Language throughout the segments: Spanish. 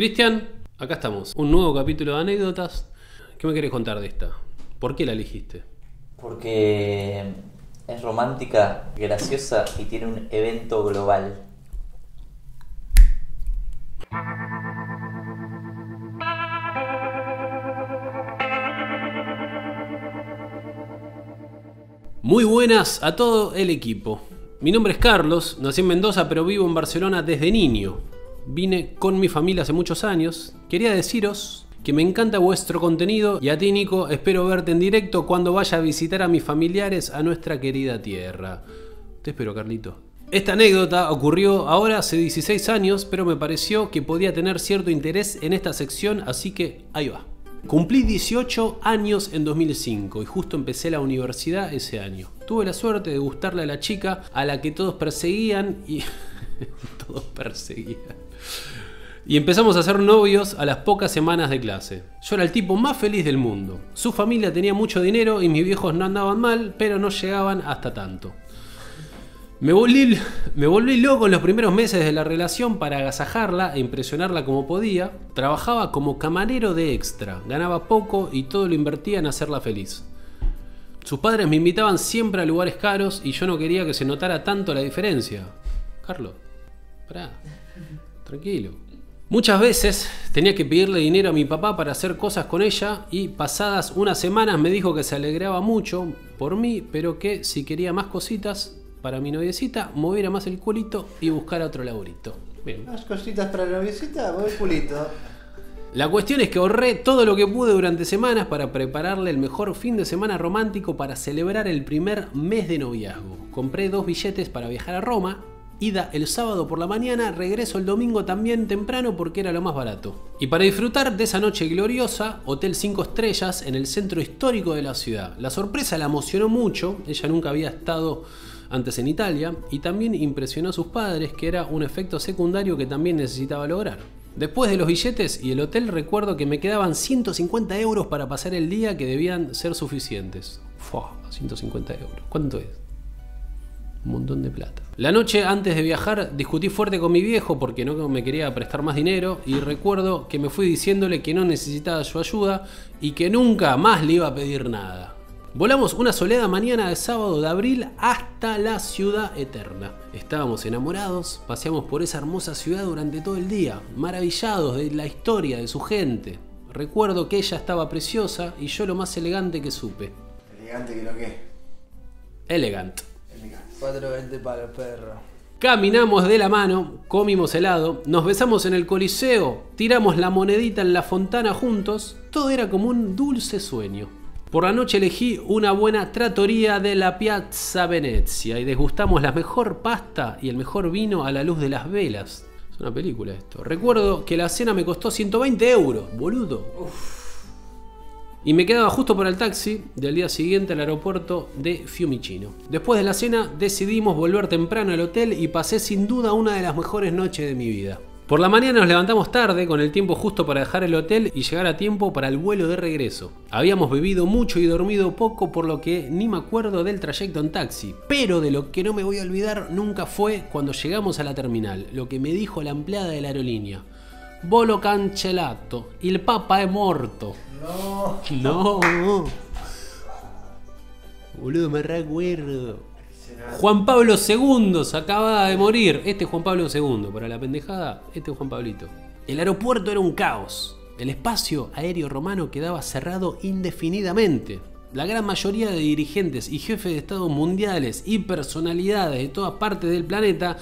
Cristian, acá estamos. Un nuevo capítulo de anécdotas. ¿Qué me querés contar de esta? ¿Por qué la elegiste? Porque es romántica, graciosa y tiene un evento global. Muy buenas a todo el equipo. Mi nombre es Carlos, nací en Mendoza pero vivo en Barcelona desde niño. Vine con mi familia hace muchos años. Quería deciros que me encanta vuestro contenido y a ti Nico espero verte en directo cuando vaya a visitar a mis familiares a nuestra querida tierra. Te espero Carlito. Esta anécdota ocurrió ahora hace 16 años, pero me pareció que podía tener cierto interés en esta sección, así que ahí va. Cumplí 18 años en 2005 y justo empecé la universidad ese año. Tuve la suerte de gustarle a la chica a la que todos perseguían y... todos perseguían. Y empezamos a ser novios a las pocas semanas de clase. Yo era el tipo más feliz del mundo. Su familia tenía mucho dinero y mis viejos no andaban mal, pero no llegaban hasta tanto. Me volví, me volví loco en los primeros meses de la relación para agasajarla e impresionarla como podía. Trabajaba como camarero de extra, ganaba poco y todo lo invertía en hacerla feliz. Sus padres me invitaban siempre a lugares caros y yo no quería que se notara tanto la diferencia. Carlos, pará, tranquilo. Muchas veces tenía que pedirle dinero a mi papá para hacer cosas con ella y pasadas unas semanas me dijo que se alegraba mucho por mí, pero que si quería más cositas para mi noviecita, moviera más el culito y buscara otro laburito. Bien. Más cositas para la noviecita, voy culito. La cuestión es que ahorré todo lo que pude durante semanas para prepararle el mejor fin de semana romántico para celebrar el primer mes de noviazgo. Compré dos billetes para viajar a Roma, ida el sábado por la mañana, regreso el domingo también temprano porque era lo más barato. Y para disfrutar de esa noche gloriosa, Hotel 5 Estrellas en el centro histórico de la ciudad. La sorpresa la emocionó mucho, ella nunca había estado antes en Italia y también impresionó a sus padres que era un efecto secundario que también necesitaba lograr. Después de los billetes y el hotel recuerdo que me quedaban 150 euros para pasar el día que debían ser suficientes. Fua, 150 euros. ¿Cuánto es? Un montón de plata. La noche antes de viajar discutí fuerte con mi viejo porque no me quería prestar más dinero y recuerdo que me fui diciéndole que no necesitaba su ayuda y que nunca más le iba a pedir nada. Volamos una soleada mañana de sábado de abril hasta la ciudad eterna. Estábamos enamorados, paseamos por esa hermosa ciudad durante todo el día, maravillados de la historia de su gente. Recuerdo que ella estaba preciosa y yo lo más elegante que supe. Elegante que lo que. Elegant. Elegante. 420 para los perros. Caminamos de la mano, comimos helado, nos besamos en el coliseo, tiramos la monedita en la fontana juntos, todo era como un dulce sueño. Por la noche elegí una buena trattoria de la Piazza Venezia y degustamos la mejor pasta y el mejor vino a la luz de las velas. Es una película esto. Recuerdo que la cena me costó 120 euros, boludo. Y me quedaba justo para el taxi del día siguiente al aeropuerto de Fiumicino. Después de la cena decidimos volver temprano al hotel y pasé sin duda una de las mejores noches de mi vida. Por la mañana nos levantamos tarde con el tiempo justo para dejar el hotel y llegar a tiempo para el vuelo de regreso. Habíamos bebido mucho y dormido poco por lo que ni me acuerdo del trayecto en taxi. Pero de lo que no me voy a olvidar nunca fue cuando llegamos a la terminal, lo que me dijo la empleada de la aerolínea. Volo cancellato, il papa è morto. No. No. Boludo, me recuerdo. Juan Pablo II se acaba de morir. Este es Juan Pablo II. Para la pendejada, este es Juan Pablito. El aeropuerto era un caos. El espacio aéreo romano quedaba cerrado indefinidamente. La gran mayoría de dirigentes y jefes de Estado mundiales y personalidades de todas partes del planeta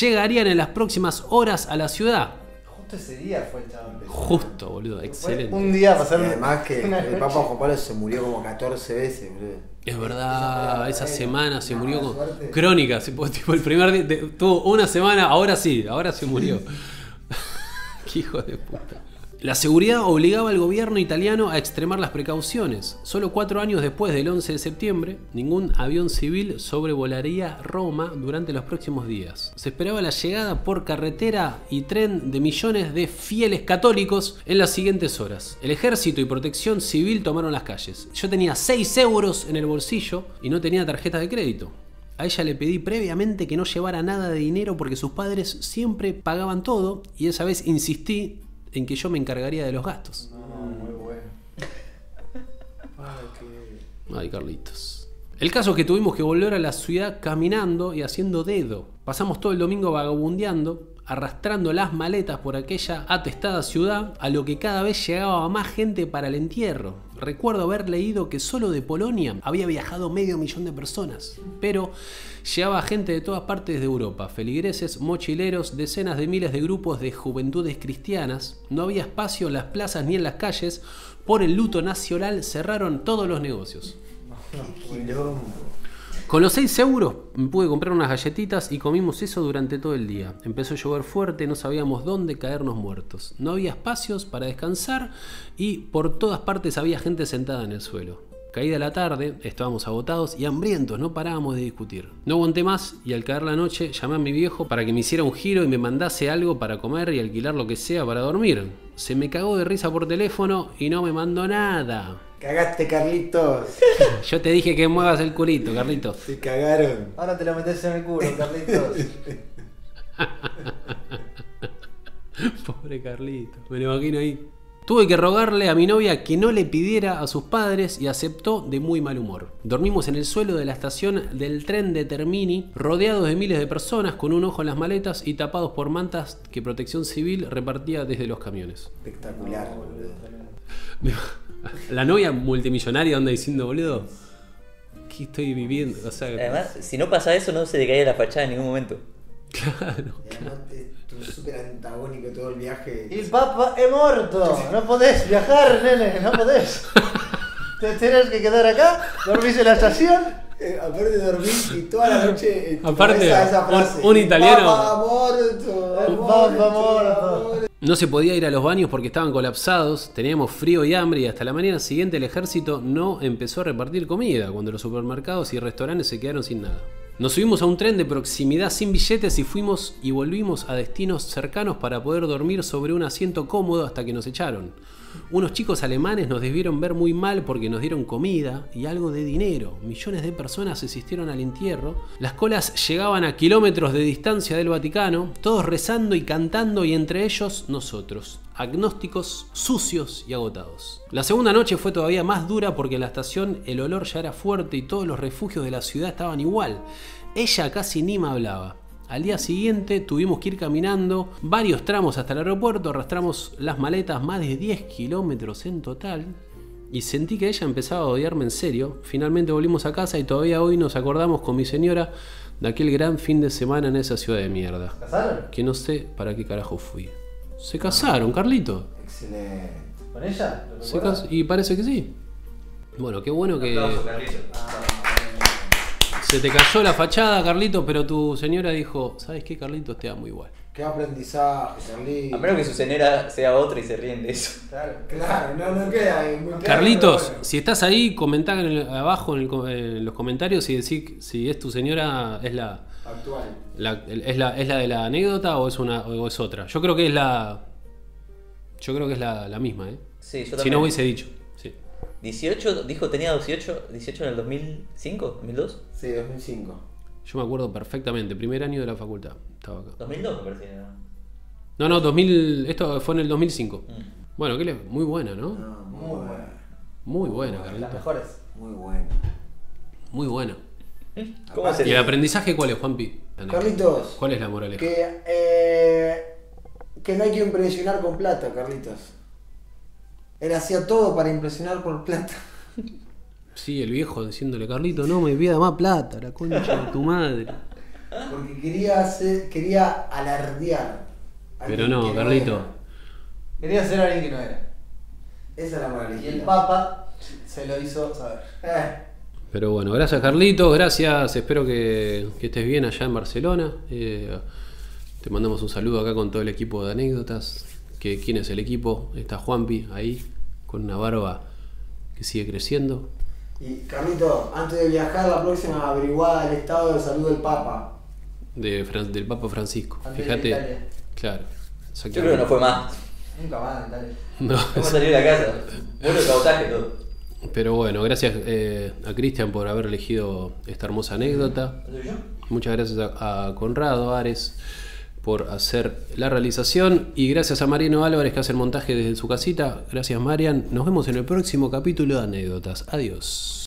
llegarían en las próximas horas a la ciudad. Justo ese día fue el chabón. Justo, boludo, excelente. Un día Y pasar además que el. Papa Juan Pablo se murió como 14 veces, boludo. Es verdad, esa semana se murió con crónica, se- tipo el primer día, tuvo una semana, ahora sí, ahora se murió. Qué hijo de puta. La seguridad obligaba al gobierno italiano a extremar las precauciones. Solo cuatro años después del 11 de septiembre, ningún avión civil sobrevolaría Roma durante los próximos días. Se esperaba la llegada por carretera y tren de millones de fieles católicos en las siguientes horas. El ejército y protección civil tomaron las calles. Yo tenía 6 euros en el bolsillo y no tenía tarjeta de crédito. A ella le pedí previamente que no llevara nada de dinero porque sus padres siempre pagaban todo y esa vez insistí en que yo me encargaría de los gastos. muy bueno. Ay, qué. Ay, Carlitos. El caso es que tuvimos que volver a la ciudad caminando y haciendo dedo. Pasamos todo el domingo vagabundeando, arrastrando las maletas por aquella atestada ciudad, a lo que cada vez llegaba más gente para el entierro. Recuerdo haber leído que solo de Polonia había viajado medio millón de personas, pero llegaba gente de todas partes de Europa, feligreses, mochileros, decenas de miles de grupos de juventudes cristianas. No había espacio en las plazas ni en las calles. Por el luto nacional cerraron todos los negocios. Con los 6 euros pude comprar unas galletitas y comimos eso durante todo el día. Empezó a llover fuerte, no sabíamos dónde caernos muertos. No había espacios para descansar y por todas partes había gente sentada en el suelo. Caída la tarde, estábamos agotados y hambrientos, no parábamos de discutir. No aguanté más y al caer la noche llamé a mi viejo para que me hiciera un giro y me mandase algo para comer y alquilar lo que sea para dormir. Se me cagó de risa por teléfono y no me mandó nada. Cagaste, Carlitos. Yo te dije que muevas el culito, Carlitos. Te cagaron. Ahora te lo metes en el culo, Carlitos. Pobre Carlito, me lo imagino ahí. Tuve que rogarle a mi novia que no le pidiera a sus padres y aceptó de muy mal humor. Dormimos en el suelo de la estación del tren de Termini, rodeados de miles de personas con un ojo en las maletas y tapados por mantas que Protección Civil repartía desde los camiones. Espectacular, boludo. La novia multimillonaria anda diciendo, boludo, ¿qué estoy viviendo? O sea, Además, si no pasa eso, no se le caía la fachada en ningún momento. claro. Eh, tú súper antagónico todo el viaje. Il papá è morto. No podés viajar, nene, no podés. Te tienes que quedar acá, dormís en la estación. Eh, aparte dormís y toda la noche. en tu Aparte, esa un- frase. un italiano- Papá muerto. El papá muerto. No se podía ir a los baños porque estaban colapsados, teníamos frío y hambre y hasta la mañana siguiente el ejército no empezó a repartir comida cuando los supermercados y restaurantes se quedaron sin nada. Nos subimos a un tren de proximidad sin billetes y fuimos y volvimos a destinos cercanos para poder dormir sobre un asiento cómodo hasta que nos echaron. Unos chicos alemanes nos debieron ver muy mal porque nos dieron comida y algo de dinero. Millones de personas asistieron al entierro. Las colas llegaban a kilómetros de distancia del Vaticano, todos rezando y cantando y entre ellos nosotros, agnósticos, sucios y agotados. La segunda noche fue todavía más dura porque en la estación el olor ya era fuerte y todos los refugios de la ciudad estaban igual. Ella casi ni me hablaba. Al día siguiente tuvimos que ir caminando varios tramos hasta el aeropuerto, arrastramos las maletas más de 10 kilómetros en total y sentí que ella empezaba a odiarme en serio. Finalmente volvimos a casa y todavía hoy nos acordamos con mi señora de aquel gran fin de semana en esa ciudad de mierda. ¿Casaron? Que no sé para qué carajo fui. Se casaron, Carlito. Excelente. ¿Con ella? ¿Lo Se cas- y parece que sí. Bueno, qué bueno que se te cayó la fachada, Carlito, pero tu señora dijo, ¿sabes qué, Carlitos? Te amo igual. Qué aprendizaje, Carlitos. A menos que su señora sea otra y se ríen de eso. Claro. Claro, no, no queda ahí muy claro. Carlitos, bueno. si estás ahí, comentá en el- abajo en, el co- en los comentarios y decís si es tu señora, es la, Actual. la- es la, es la de la anécdota o es una o es otra. Yo creo que es la. Yo creo que es la, la misma, ¿eh? Sí, yo Si no hubiese dicho. Sí. 18, dijo tenía 18, 18 en el 2005, 2002. Sí, 2005. Yo me acuerdo perfectamente, primer año de la facultad. Estaba acá. 2002 me parece. ¿no? No, no, 2000, esto fue en el 2005. Mm. Bueno, ¿qué le- muy buena, ¿no? No, muy Muy bueno. buena. Muy buena, Las Carlito. mejores. Muy bueno. Muy buena. ¿Cómo ¿Y el aprendizaje cuál es, Juanpi? Carlitos. ¿Cuál es la moraleja? Que, eh, que no hay que impresionar con plata, Carlitos. Él hacía todo para impresionar con plata. Sí, el viejo diciéndole, Carlito, no me pida más plata, la concha de tu madre. Porque quería hacer, quería alardear. Pero no, que Carlito. era. Quería ser alguien que no era. Esa es la Y moralidad. el Papa se lo hizo saber. Eh, Pero bueno, gracias Carlitos, gracias, espero que, que estés bien allá en Barcelona. Eh, te mandamos un saludo acá con todo el equipo de anécdotas. Que quién es el equipo. Está Juanpi ahí, con una barba que sigue creciendo. Y Carlito, antes de viajar la próxima, averiguá el estado de salud del Papa. de Fran- del Papa Francisco. Antes Fíjate. Claro. Yo creo que no fue más. Nunca más en Italia. No, ¿Cómo salir de la casa? Bueno, cabotaje todo. pero bueno, gracias eh, a Cristian por haber elegido esta hermosa anécdota. Muchas gracias a, a Conrado Ares por hacer la realización y gracias a Mariano Álvarez que hace el montaje desde su casita. Gracias Marian. Nos vemos en el próximo capítulo de anécdotas. Adiós.